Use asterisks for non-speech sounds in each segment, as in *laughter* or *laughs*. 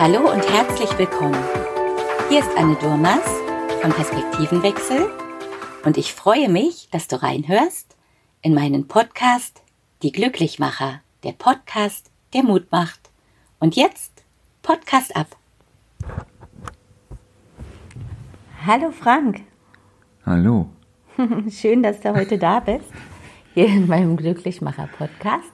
Hallo und herzlich willkommen. Hier ist Anne Durmas von Perspektivenwechsel und ich freue mich, dass du reinhörst in meinen Podcast Die Glücklichmacher, der Podcast, der Mut macht. Und jetzt Podcast ab. Hallo Frank. Hallo. *laughs* Schön, dass du heute da bist. Hier in meinem Glücklichmacher Podcast.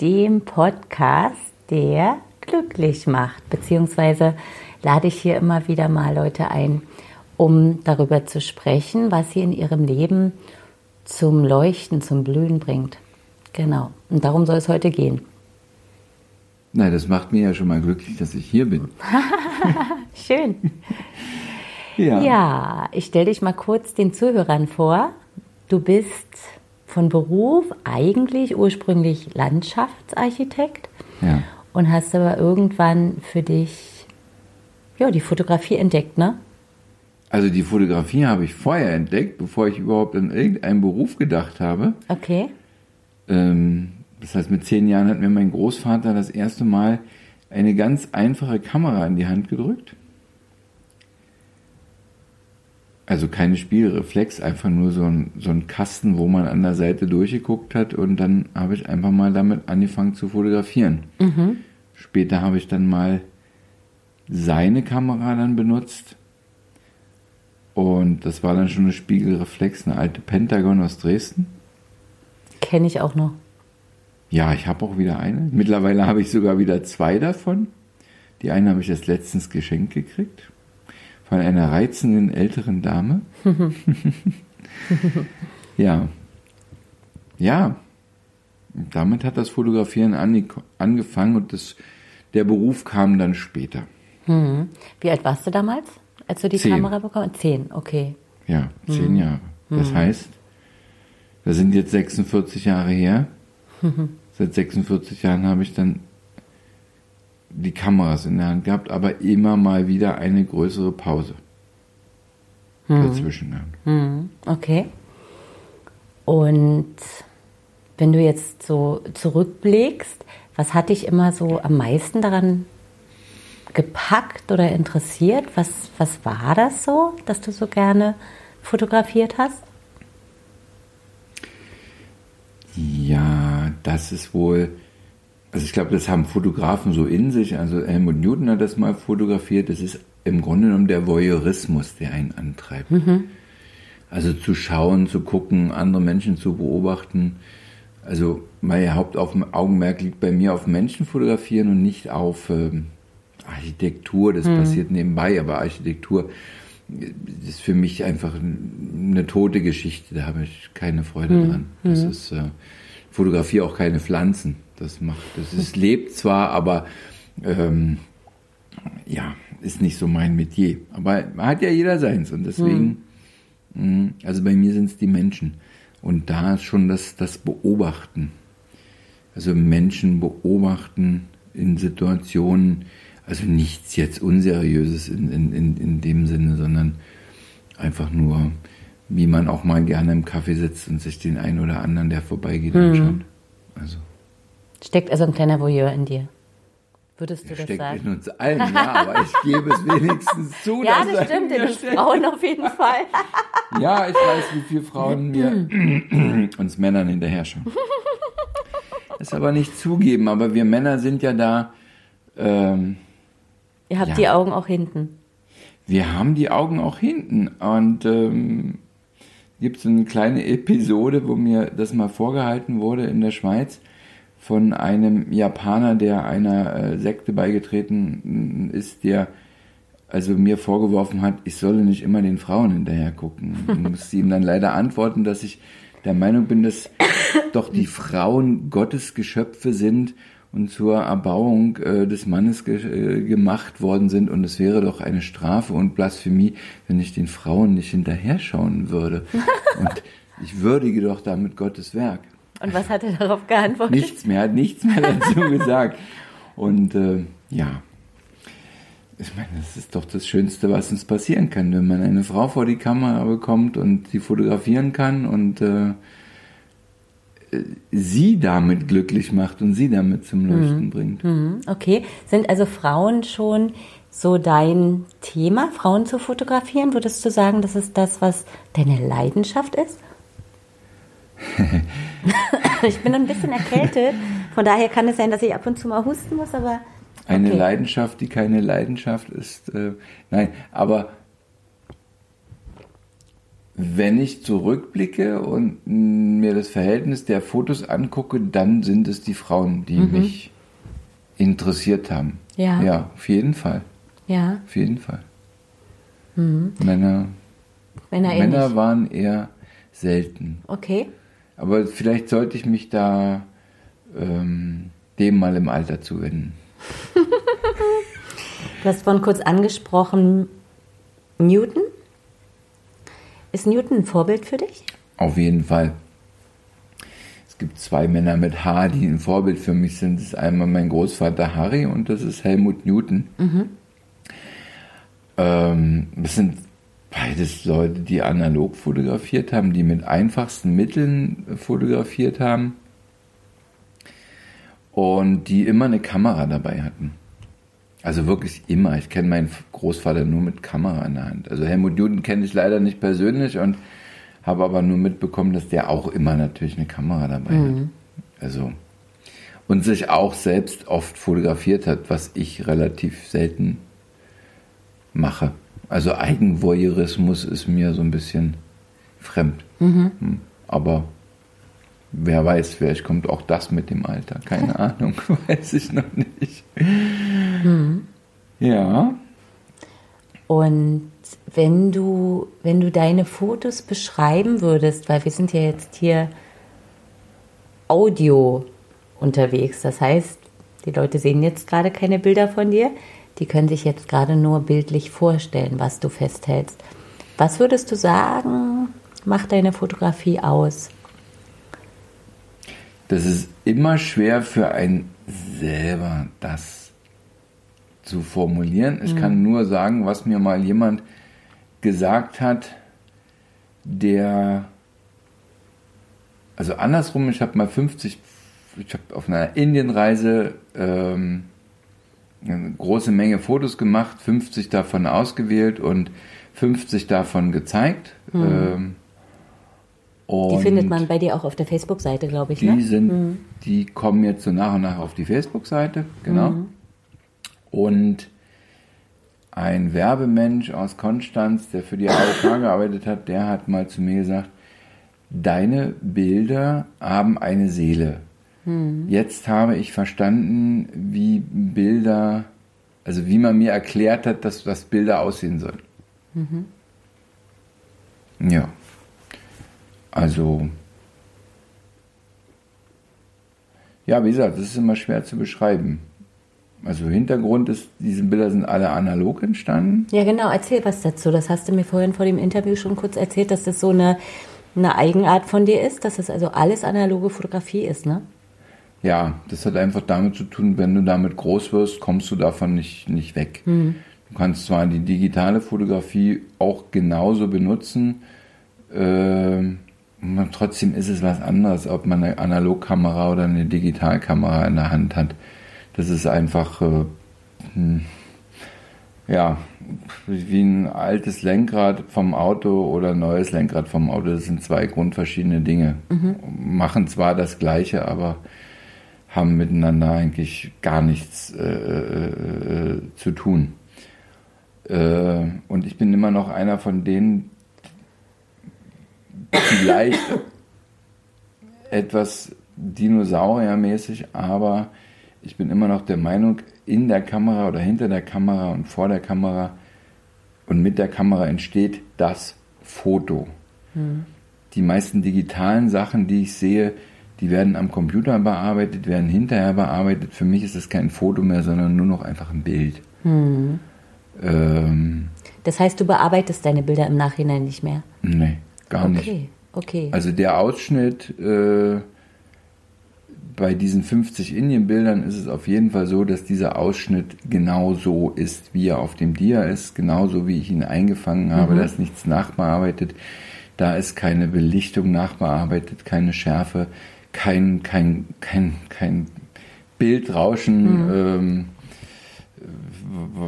Dem Podcast, der glücklich macht. Beziehungsweise lade ich hier immer wieder mal Leute ein, um darüber zu sprechen, was sie in ihrem Leben zum Leuchten, zum Blühen bringt. Genau. Und darum soll es heute gehen. Na, das macht mir ja schon mal glücklich, dass ich hier bin. *laughs* Schön. ja. ja, ich stelle dich mal kurz den Zuhörern vor. Du bist von Beruf eigentlich ursprünglich Landschaftsarchitekt ja. Und hast aber irgendwann für dich ja, die Fotografie entdeckt, ne? Also die Fotografie habe ich vorher entdeckt, bevor ich überhaupt an irgendeinen Beruf gedacht habe. Okay. Ähm, das heißt, mit zehn Jahren hat mir mein Großvater das erste Mal eine ganz einfache Kamera in die Hand gedrückt. Also keine Spielreflex, einfach nur so ein, so ein Kasten, wo man an der Seite durchgeguckt hat und dann habe ich einfach mal damit angefangen zu fotografieren. Mhm. Später habe ich dann mal seine Kamera dann benutzt und das war dann schon eine Spiegelreflex, eine alte Pentagon aus Dresden. Kenne ich auch noch. Ja, ich habe auch wieder eine. Mittlerweile habe ich sogar wieder zwei davon. Die eine habe ich erst letztens geschenkt gekriegt. Von einer reizenden älteren Dame. *laughs* *laughs* ja. Ja. Damit hat das Fotografieren angefangen und das, der Beruf kam dann später. Mhm. Wie alt warst du damals, als du die Zehn. Kamera bekommen hast? Zehn, okay. Ja, zehn Jahre. Das heißt, wir sind jetzt 46 Jahre her. *laughs* Seit 46 Jahren habe ich dann die Kameras in der Hand gehabt, aber immer mal wieder eine größere Pause dazwischen gehabt. Mhm, okay. Und wenn du jetzt so zurückblickst, was hat dich immer so am meisten daran gepackt oder interessiert? Was, was war das so, dass du so gerne fotografiert hast? Ja, das ist wohl, also ich glaube, das haben Fotografen so in sich. Also Helmut Newton hat das mal fotografiert. Das ist im Grunde genommen der Voyeurismus, der einen antreibt. Also zu schauen, zu gucken, andere Menschen zu beobachten. Also mein Hauptaugenmerk liegt bei mir auf Menschen fotografieren und nicht auf ähm, Architektur. Das passiert nebenbei, aber Architektur ist für mich einfach eine tote Geschichte. Da habe ich keine Freude dran. Das ist äh, Fotografie auch keine Pflanzen. Das macht, das ist, lebt zwar, aber ähm, ja, ist nicht so mein Metier. Aber hat ja jeder seins und deswegen, mh, also bei mir sind es die Menschen. Und da ist schon das, das Beobachten. Also Menschen beobachten in Situationen, also nichts jetzt Unseriöses in, in, in, in dem Sinne, sondern einfach nur, wie man auch mal gerne im Kaffee sitzt und sich den einen oder anderen, der vorbeigeht, anschaut. Also Steckt also ein kleiner Voyeur in dir. Würdest du das steckt sagen? in uns allen, ja, aber ich gebe es *laughs* wenigstens zu. Ja, dass das stimmt, in uns. Frauen auf jeden Fall. *laughs* Ja, ich weiß, wie viele Frauen mir *clears throat* uns Männern hinterher schauen. Das *laughs* aber nicht zugeben, aber wir Männer sind ja da, ähm, Ihr habt Ja. die Augen auch hinten. wir haben die Augen auch hinten. Und ähm, gibt es eine kleine Episode, wo mir das mal vorgehalten wurde in der Schweiz von einem Japaner, der einer äh, Sekte beigetreten ist, der also mir vorgeworfen hat, ich solle nicht immer den Frauen hinterher gucken. Ich *laughs* musste ihm dann leider antworten, dass ich der Meinung bin, dass *laughs* doch die Frauen Gottes Geschöpfe sind und zur Erbauung äh, des Mannes ge äh, gemacht worden sind und es wäre doch eine Strafe und Blasphemie, wenn ich den Frauen nicht hinterher schauen würde. *laughs* Und ich würdige doch damit Gottes Werk. Und was hat er darauf geantwortet? Nichts mehr, hat nichts mehr dazu *laughs* gesagt. Und äh, ja, ich meine, das ist doch das Schönste, was uns passieren kann, wenn man eine Frau vor die Kamera bekommt und sie fotografieren kann und äh, sie damit glücklich macht und sie damit zum Leuchten mhm. bringt. Mhm. Okay, sind also Frauen schon so dein Thema, Frauen zu fotografieren? Würdest du sagen, das ist das, was deine Leidenschaft ist? *laughs* ich bin ein bisschen erkältet, von daher kann es sein, dass ich ab und zu mal husten muss, aber. Okay. Eine Leidenschaft, die keine Leidenschaft ist. Äh, nein, aber wenn ich zurückblicke und mir das Verhältnis der Fotos angucke, dann sind es die Frauen, die mhm. mich interessiert haben. Ja. Ja, auf jeden Fall. Ja. Auf jeden Fall. Mhm. Männer, Männer, Männer waren eher selten. Okay. Aber vielleicht sollte ich mich da ähm, dem mal im Alter zuwenden. *laughs* du hast vorhin kurz angesprochen, Newton. Ist Newton ein Vorbild für dich? Auf jeden Fall. Es gibt zwei Männer mit H, die ein Vorbild für mich sind. Das ist einmal mein Großvater Harry und das ist Helmut Newton. Mhm. Ähm, das sind beides Leute, die analog fotografiert haben, die mit einfachsten Mitteln fotografiert haben und die immer eine Kamera dabei hatten. Also wirklich immer. Ich kenne meinen Großvater nur mit Kamera in der Hand. Also Helmut Newton kenne ich leider nicht persönlich und habe aber nur mitbekommen, dass der auch immer natürlich eine Kamera dabei mhm. hat. Also und sich auch selbst oft fotografiert hat, was ich relativ selten mache. Also Eigenvoyeurismus ist mir so ein bisschen fremd. Mhm. Hm. Aber wer weiß, vielleicht kommt auch das mit dem Alter. Keine Ahnung, *laughs* weiß ich noch nicht. Mhm. Ja. Und wenn du, wenn du deine Fotos beschreiben würdest, weil wir sind ja jetzt hier Audio unterwegs, das heißt, die Leute sehen jetzt gerade keine Bilder von dir, die können sich jetzt gerade nur bildlich vorstellen, was du festhältst. Was würdest du sagen, macht deine Fotografie aus? Das ist immer schwer für einen selber, das zu formulieren. Ich mhm. kann nur sagen, was mir mal jemand gesagt hat, der, also andersrum, ich habe mal 50, ich habe auf einer Indienreise ähm, eine große Menge Fotos gemacht, 50 davon ausgewählt und 50 davon gezeigt. Mhm. Ähm, die findet man bei dir auch auf der Facebook-Seite, glaube ich. Die ne? sind, mhm. die kommen jetzt so nach und nach auf die Facebook-Seite, genau. Mhm. Und ein Werbemensch aus Konstanz, der für die AOK gearbeitet hat, der hat mal zu mir gesagt, deine Bilder haben eine Seele. Hm. Jetzt habe ich verstanden, wie Bilder, also wie man mir erklärt hat, dass das Bilder aussehen sollen. Mhm. Ja. Also. Ja, wie gesagt, das ist immer schwer zu beschreiben. Also Hintergrund ist, diese Bilder sind alle analog entstanden. Ja, genau. Erzähl was dazu. Das hast du mir vorhin vor dem Interview schon kurz erzählt, dass das so eine, eine Eigenart von dir ist, dass das also alles analoge Fotografie ist, ne? Ja, das hat einfach damit zu tun, wenn du damit groß wirst, kommst du davon nicht, nicht weg. Mhm. Du kannst zwar die digitale Fotografie auch genauso benutzen, äh, trotzdem ist es was anderes, ob man eine Analogkamera oder eine Digitalkamera in der Hand hat. Das ist einfach, äh, hm, ja, wie ein altes Lenkrad vom Auto oder ein neues Lenkrad vom Auto. Das sind zwei grundverschiedene Dinge. Mhm. Machen zwar das Gleiche, aber haben miteinander eigentlich gar nichts äh, äh, zu tun. Äh, und ich bin immer noch einer von denen, vielleicht *coughs* etwas dinosauriermäßig, aber ich bin immer noch der Meinung, in der Kamera oder hinter der Kamera und vor der Kamera und mit der Kamera entsteht das Foto. Mhm. Die meisten digitalen Sachen, die ich sehe, die werden am Computer bearbeitet, werden hinterher bearbeitet. Für mich ist das kein Foto mehr, sondern nur noch einfach ein Bild. Hm. Ähm, das heißt, du bearbeitest deine Bilder im Nachhinein nicht mehr? Nee, gar okay. nicht. Okay, okay. Also der Ausschnitt äh, bei diesen 50 Indien-Bildern ist es auf jeden Fall so, dass dieser Ausschnitt genauso ist, wie er auf dem Dia ist, genauso wie ich ihn eingefangen habe. Mhm. Da ist nichts nachbearbeitet. Da ist keine Belichtung nachbearbeitet, keine Schärfe, kein, kein, kein, kein Bildrauschen, mhm. ähm,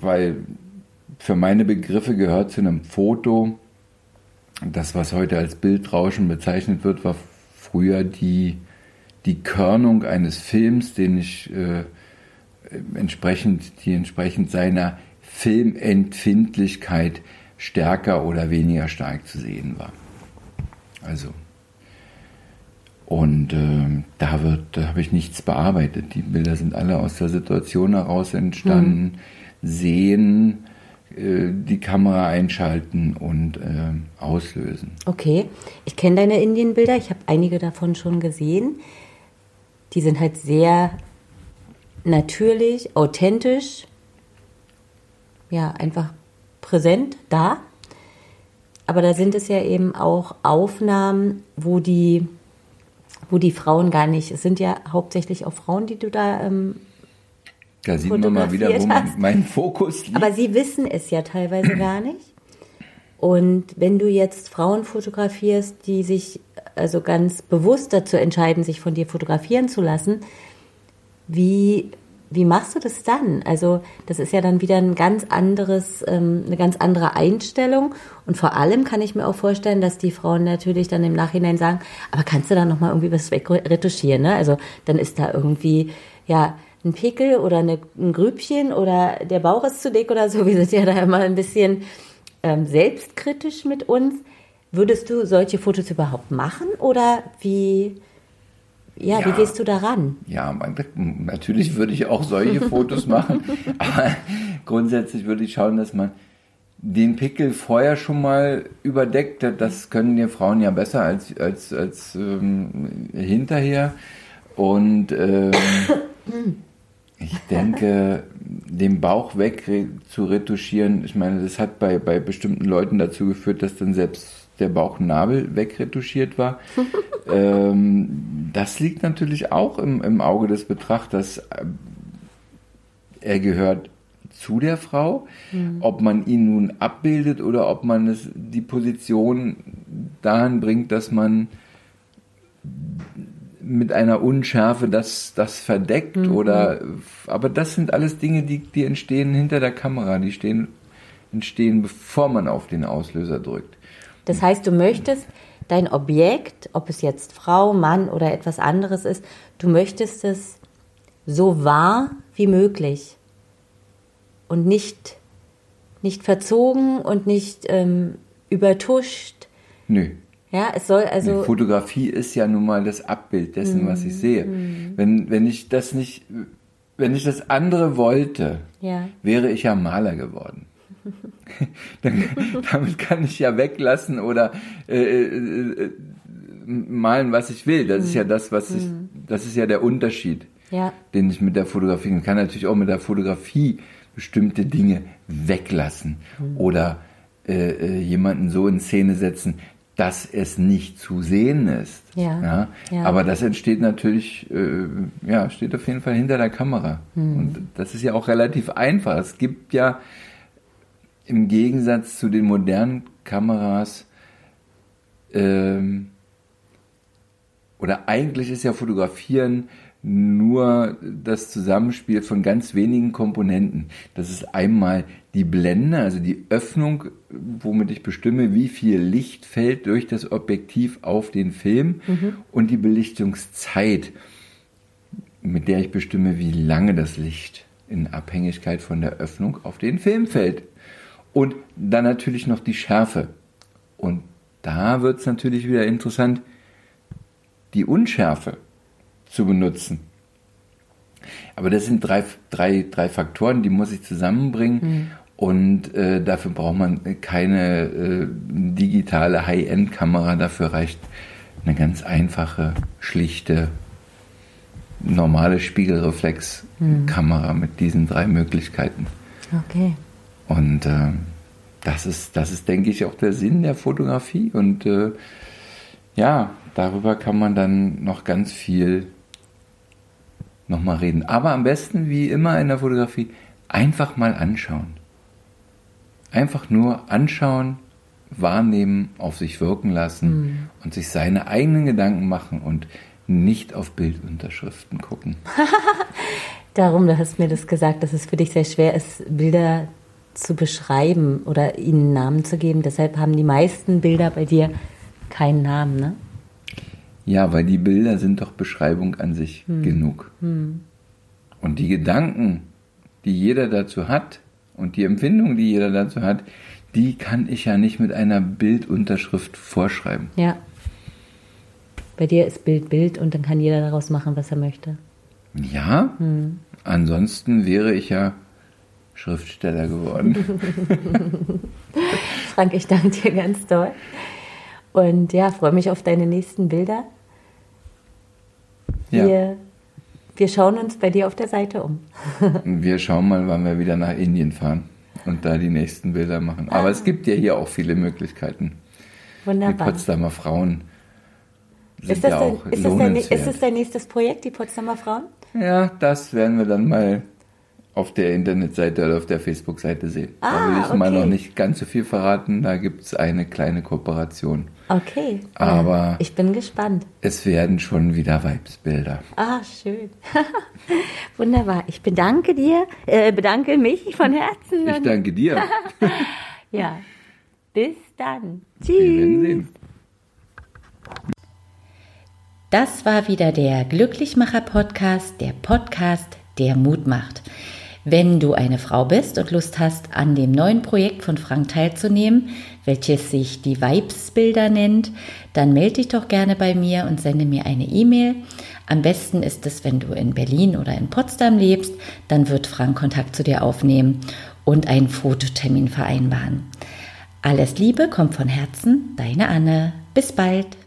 weil für meine Begriffe gehört zu einem Foto, das, was heute als Bildrauschen bezeichnet wird, war früher die, die Körnung eines Films, den ich äh, entsprechend, die entsprechend seiner Filmempfindlichkeit stärker oder weniger stark zu sehen war. Also und äh, da wird, da habe ich nichts bearbeitet. Die Bilder sind alle aus der Situation heraus entstanden. Mhm. Sehen, äh, die Kamera einschalten und äh, auslösen. Okay, ich kenne deine Indienbilder. Ich habe einige davon schon gesehen. Die sind halt sehr natürlich, authentisch, ja, einfach präsent da. Aber da sind es ja eben auch Aufnahmen, wo die wo die Frauen gar nicht, es sind ja hauptsächlich auch Frauen, die du da ähm, da sieht man mal wieder, wo mein, mein Fokus liegt. Aber sie wissen es ja teilweise gar nicht. Und wenn du jetzt Frauen fotografierst, die sich also ganz bewusst dazu entscheiden, sich von dir fotografieren zu lassen, wie wie machst du das dann? Also das ist ja dann wieder ein ganz anderes, ähm, eine ganz andere Einstellung. Und vor allem kann ich mir auch vorstellen, dass die Frauen natürlich dann im Nachhinein sagen, aber kannst du da nochmal irgendwie was wegretuschieren? Ne? Also dann ist da irgendwie, ja, ein Pickel oder eine, ein Grübchen oder der Bauch ist zu dick oder so. Wir sind ja da immer ein bisschen ähm, selbstkritisch mit uns. Würdest du solche Fotos überhaupt machen oder wie, ja, ja, wie gehst du daran? Ja, natürlich würde ich auch solche *laughs* Fotos machen, aber grundsätzlich würde ich schauen, dass man den Pickel vorher schon mal überdeckt. Das können die Frauen ja besser als, als, als ähm, hinterher. Und ähm, *coughs* ich denke, den Bauch weg zu retuschieren, ich meine, das hat bei, bei bestimmten Leuten dazu geführt, dass dann selbst der Bauchnabel wegretuschiert war. *laughs* ähm, das liegt natürlich auch im, im Auge des Betrachters. Er gehört zu der Frau, mhm. ob man ihn nun abbildet oder ob man es die Position dahin bringt, dass man mit einer Unschärfe das, das verdeckt mhm. oder aber das sind alles Dinge, die, die entstehen hinter der Kamera, die stehen, entstehen, bevor man auf den Auslöser drückt. Das heißt, du möchtest dein Objekt, ob es jetzt Frau, Mann oder etwas anderes ist, du möchtest es so wahr wie möglich und nicht, nicht verzogen und nicht ähm, übertuscht. Nö. Ja, es soll also. Die Fotografie ist ja nun mal das Abbild dessen, mm, was ich sehe. Mm. Wenn, wenn ich das nicht, wenn ich das andere wollte, ja. wäre ich ja Maler geworden. *laughs* *laughs* Dann, damit kann ich ja weglassen oder äh, äh, malen, was ich will. Das ist ja das, was ich, mhm. das ist ja der Unterschied, ja. den ich mit der Fotografie. Ich kann natürlich auch mit der Fotografie bestimmte Dinge weglassen mhm. oder äh, äh, jemanden so in Szene setzen, dass es nicht zu sehen ist. Ja, ja? ja. Aber das entsteht natürlich, äh, ja, steht auf jeden Fall hinter der Kamera. Mhm. Und das ist ja auch relativ einfach. Es gibt ja im Gegensatz zu den modernen Kameras ähm, oder eigentlich ist ja Fotografieren nur das Zusammenspiel von ganz wenigen Komponenten. Das ist einmal die Blende, also die Öffnung, womit ich bestimme, wie viel Licht fällt durch das Objektiv auf den Film mhm. und die Belichtungszeit, mit der ich bestimme, wie lange das Licht in Abhängigkeit von der Öffnung auf den Film fällt. Und dann natürlich noch die Schärfe. Und da wird es natürlich wieder interessant, die Unschärfe zu benutzen. Aber das sind drei, drei, drei Faktoren, die muss ich zusammenbringen. Mhm. Und äh, dafür braucht man keine äh, digitale High-End-Kamera. Dafür reicht eine ganz einfache, schlichte, normale Spiegelreflex-Kamera mhm. mit diesen drei Möglichkeiten. Okay. Und äh, das ist, das ist, denke ich, auch der Sinn der Fotografie. Und äh, ja, darüber kann man dann noch ganz viel nochmal reden. Aber am besten, wie immer in der Fotografie, einfach mal anschauen. Einfach nur anschauen, wahrnehmen, auf sich wirken lassen mhm. und sich seine eigenen Gedanken machen. Und nicht auf Bildunterschriften gucken. *laughs* Darum, du hast mir das gesagt, dass es für dich sehr schwer ist, Bilder zu beschreiben oder ihnen Namen zu geben. Deshalb haben die meisten Bilder bei dir keinen Namen, ne? Ja, weil die Bilder sind doch Beschreibung an sich hm. genug. Hm. Und die Gedanken, die jeder dazu hat und die Empfindung, die jeder dazu hat, die kann ich ja nicht mit einer Bildunterschrift vorschreiben. Ja. Bei dir ist Bild Bild und dann kann jeder daraus machen, was er möchte. Ja, hm. ansonsten wäre ich ja Schriftsteller geworden. *laughs* Frank, ich danke dir ganz toll. Und ja, freue mich auf deine nächsten Bilder. Wir, ja. wir schauen uns bei dir auf der Seite um. *laughs* wir schauen mal, wann wir wieder nach Indien fahren und da die nächsten Bilder machen. Aber ah. es gibt ja hier auch viele Möglichkeiten. Wunderbar. Die Potsdamer Frauen sind ist das, ja auch ist, das dein, ist das dein nächstes Projekt, die Potsdamer Frauen? Ja, das werden wir dann mal auf der Internetseite oder auf der Facebook-Seite sehen. Ah, da will ich okay. mal noch nicht ganz so viel verraten. Da gibt es eine kleine Kooperation. Okay. Aber ja, ich bin gespannt. Es werden schon wieder Weibsbilder. Ah, schön. *laughs* Wunderbar. Ich bedanke dir, äh, bedanke mich von Herzen. Ich danke dir. *laughs* ja. Bis dann. Tschüss. Wir werden sehen. Das war wieder der Glücklichmacher Podcast, der Podcast, der Mut macht. Wenn du eine Frau bist und Lust hast, an dem neuen Projekt von Frank teilzunehmen, welches sich die Vibes-Bilder nennt, dann melde dich doch gerne bei mir und sende mir eine E-Mail. Am besten ist es, wenn du in Berlin oder in Potsdam lebst, dann wird Frank Kontakt zu dir aufnehmen und einen Fototermin vereinbaren. Alles Liebe kommt von Herzen, deine Anne. Bis bald.